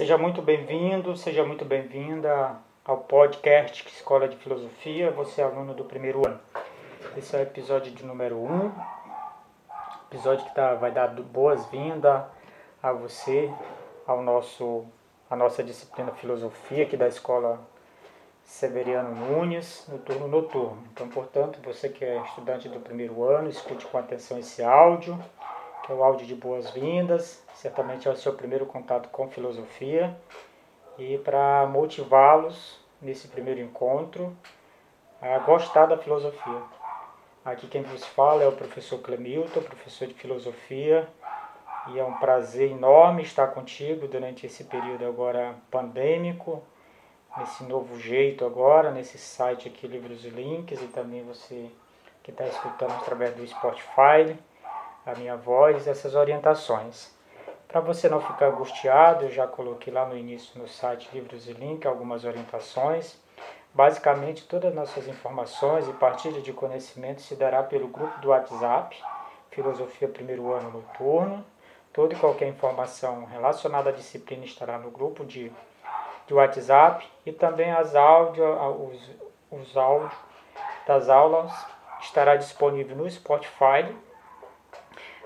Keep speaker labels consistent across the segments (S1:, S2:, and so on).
S1: Seja muito bem-vindo, seja muito bem-vinda ao podcast Escola de Filosofia, você é aluno do primeiro ano. Esse é o episódio de número 1, um, episódio que tá, vai dar boas-vindas a você, ao nosso, a nossa disciplina Filosofia aqui da Escola Severiano Nunes, no turno noturno. Então, portanto, você que é estudante do primeiro ano, escute com atenção esse áudio, o áudio de boas-vindas, certamente é o seu primeiro contato com filosofia, e para motivá-los nesse primeiro encontro a gostar da filosofia. Aqui quem vos fala é o professor Clemilton, professor de filosofia, e é um prazer enorme estar contigo durante esse período agora pandêmico, nesse novo jeito agora, nesse site aqui, Livros e Links, e também você que está escutando através do Spotify, a minha voz, essas orientações. Para você não ficar angustiado, eu já coloquei lá no início no site Livros e Links algumas orientações. Basicamente, todas as nossas informações e partilha de conhecimento se dará pelo grupo do WhatsApp, Filosofia Primeiro Ano Noturno. Toda e qualquer informação relacionada à disciplina estará no grupo de de WhatsApp e também as áudio, os, os áudios das aulas estará disponível no Spotify,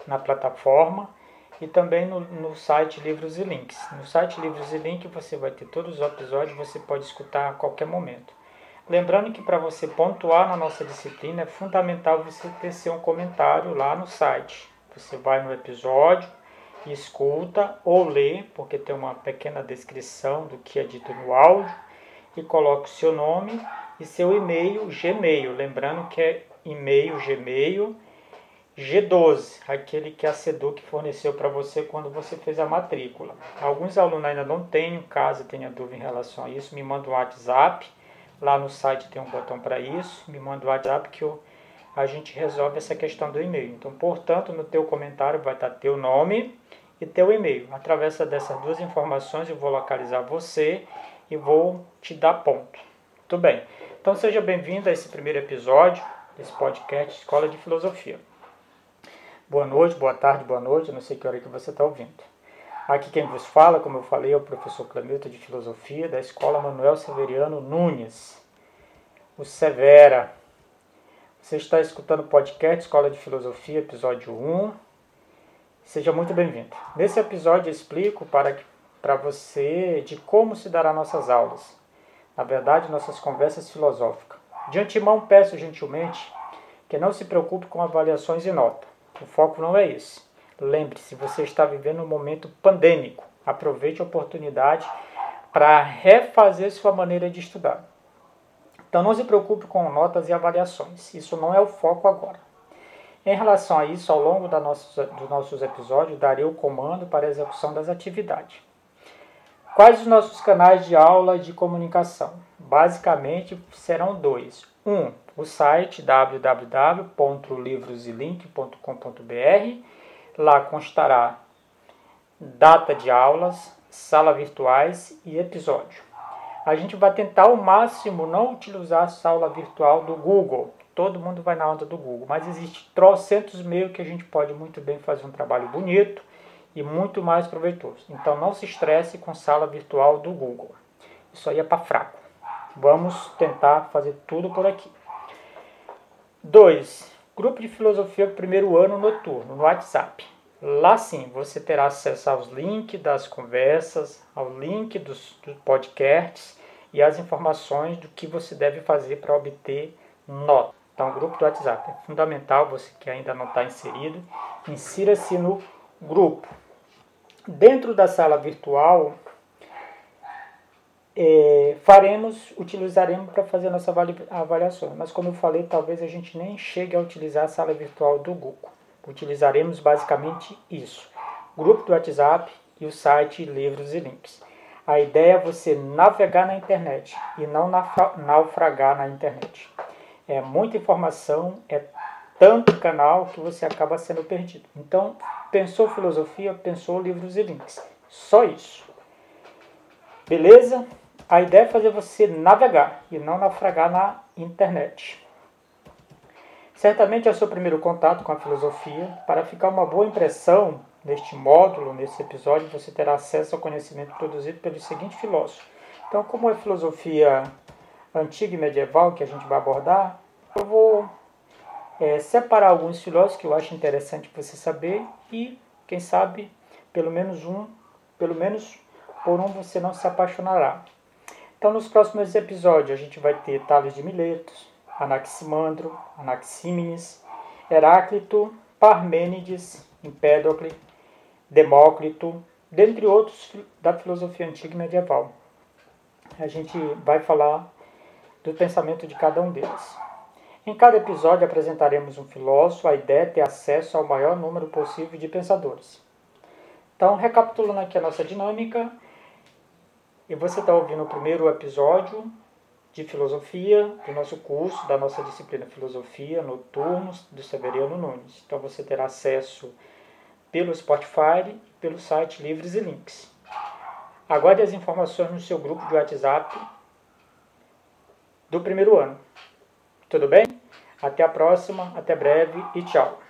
S1: na plataforma e também no, no site Livros e Links. No site Livros e Links você vai ter todos os episódios, você pode escutar a qualquer momento. Lembrando que para você pontuar na nossa disciplina é fundamental você ter seu comentário lá no site. Você vai no episódio, escuta ou lê, porque tem uma pequena descrição do que é dito no áudio, e coloque o seu nome e seu e-mail Gmail. Lembrando que é e-mail Gmail G12, aquele que a SEDUC forneceu para você quando você fez a matrícula. Alguns alunos ainda não têm, caso tenha dúvida em relação a isso, me manda um WhatsApp. Lá no site tem um botão para isso. Me manda um WhatsApp que eu, a gente resolve essa questão do e-mail. Então, portanto, no teu comentário vai estar teu nome e teu e-mail. Através dessas duas informações eu vou localizar você e vou te dar ponto. Tudo bem. Então seja bem-vindo a esse primeiro episódio desse podcast Escola de Filosofia. Boa noite, boa tarde, boa noite, não sei que hora que você está ouvindo. Aqui quem vos fala, como eu falei, é o professor Clemilton de Filosofia da Escola Manuel Severiano Nunes, o Severa. Você está escutando o podcast Escola de Filosofia, episódio 1, Seja muito bem-vindo. Nesse episódio eu explico para, para você de como se dará nossas aulas. Na verdade, nossas conversas filosóficas. De antemão, peço gentilmente que não se preocupe com avaliações e nota. O foco não é esse. Lembre-se, você está vivendo um momento pandêmico. Aproveite a oportunidade para refazer sua maneira de estudar. Então não se preocupe com notas e avaliações. Isso não é o foco agora. Em relação a isso, ao longo da nossos, dos nossos episódios, darei o comando para a execução das atividades. Quais os nossos canais de aula de comunicação? Basicamente serão dois. Um, o site www.livroselink.com.br. Lá constará data de aulas, sala virtuais e episódio. A gente vai tentar ao máximo não utilizar a sala virtual do Google, todo mundo vai na onda do Google, mas existe trocentos meios que a gente pode muito bem fazer um trabalho bonito e muito mais proveitoso. Então não se estresse com sala virtual do Google. Isso aí é para fraco. Vamos tentar fazer tudo por aqui. 2. Grupo de filosofia primeiro ano noturno no WhatsApp. Lá sim você terá acesso aos links das conversas, ao link dos, dos podcasts e as informações do que você deve fazer para obter nota. Então, grupo do WhatsApp é fundamental, você que ainda não está inserido, insira-se no grupo. Dentro da sala virtual, é, faremos, utilizaremos para fazer nossa avaliação. Mas como eu falei, talvez a gente nem chegue a utilizar a sala virtual do Google. Utilizaremos basicamente isso: grupo do WhatsApp e o site Livros e Links. A ideia é você navegar na internet e não naufragar na internet. É muita informação, é tanto canal que você acaba sendo perdido. Então, pensou filosofia, pensou livros e links. Só isso. Beleza? A ideia é fazer você navegar e não naufragar na internet. Certamente é o seu primeiro contato com a filosofia. Para ficar uma boa impressão, neste módulo, nesse episódio, você terá acesso ao conhecimento produzido pelo seguinte filósofo. Então, como é filosofia antiga e medieval que a gente vai abordar, eu vou é, separar alguns filósofos que eu acho interessante você saber e, quem sabe, pelo menos um, pelo menos por um você não se apaixonará. Então, nos próximos episódios, a gente vai ter Tales de Miletos, Anaximandro, Anaxímenes, Heráclito, Parmênides, Empédocle, Demócrito, dentre outros da filosofia antiga e medieval. A gente vai falar do pensamento de cada um deles. Em cada episódio apresentaremos um filósofo, a ideia é ter acesso ao maior número possível de pensadores. Então, recapitulando aqui a nossa dinâmica, e você está ouvindo o primeiro episódio de filosofia do nosso curso, da nossa disciplina Filosofia Noturnos, do Severiano Nunes. Então, você terá acesso pelo Spotify pelo site Livres e Links. Aguarde as informações no seu grupo de WhatsApp do primeiro ano. Tudo bem? Até a próxima, até breve e tchau.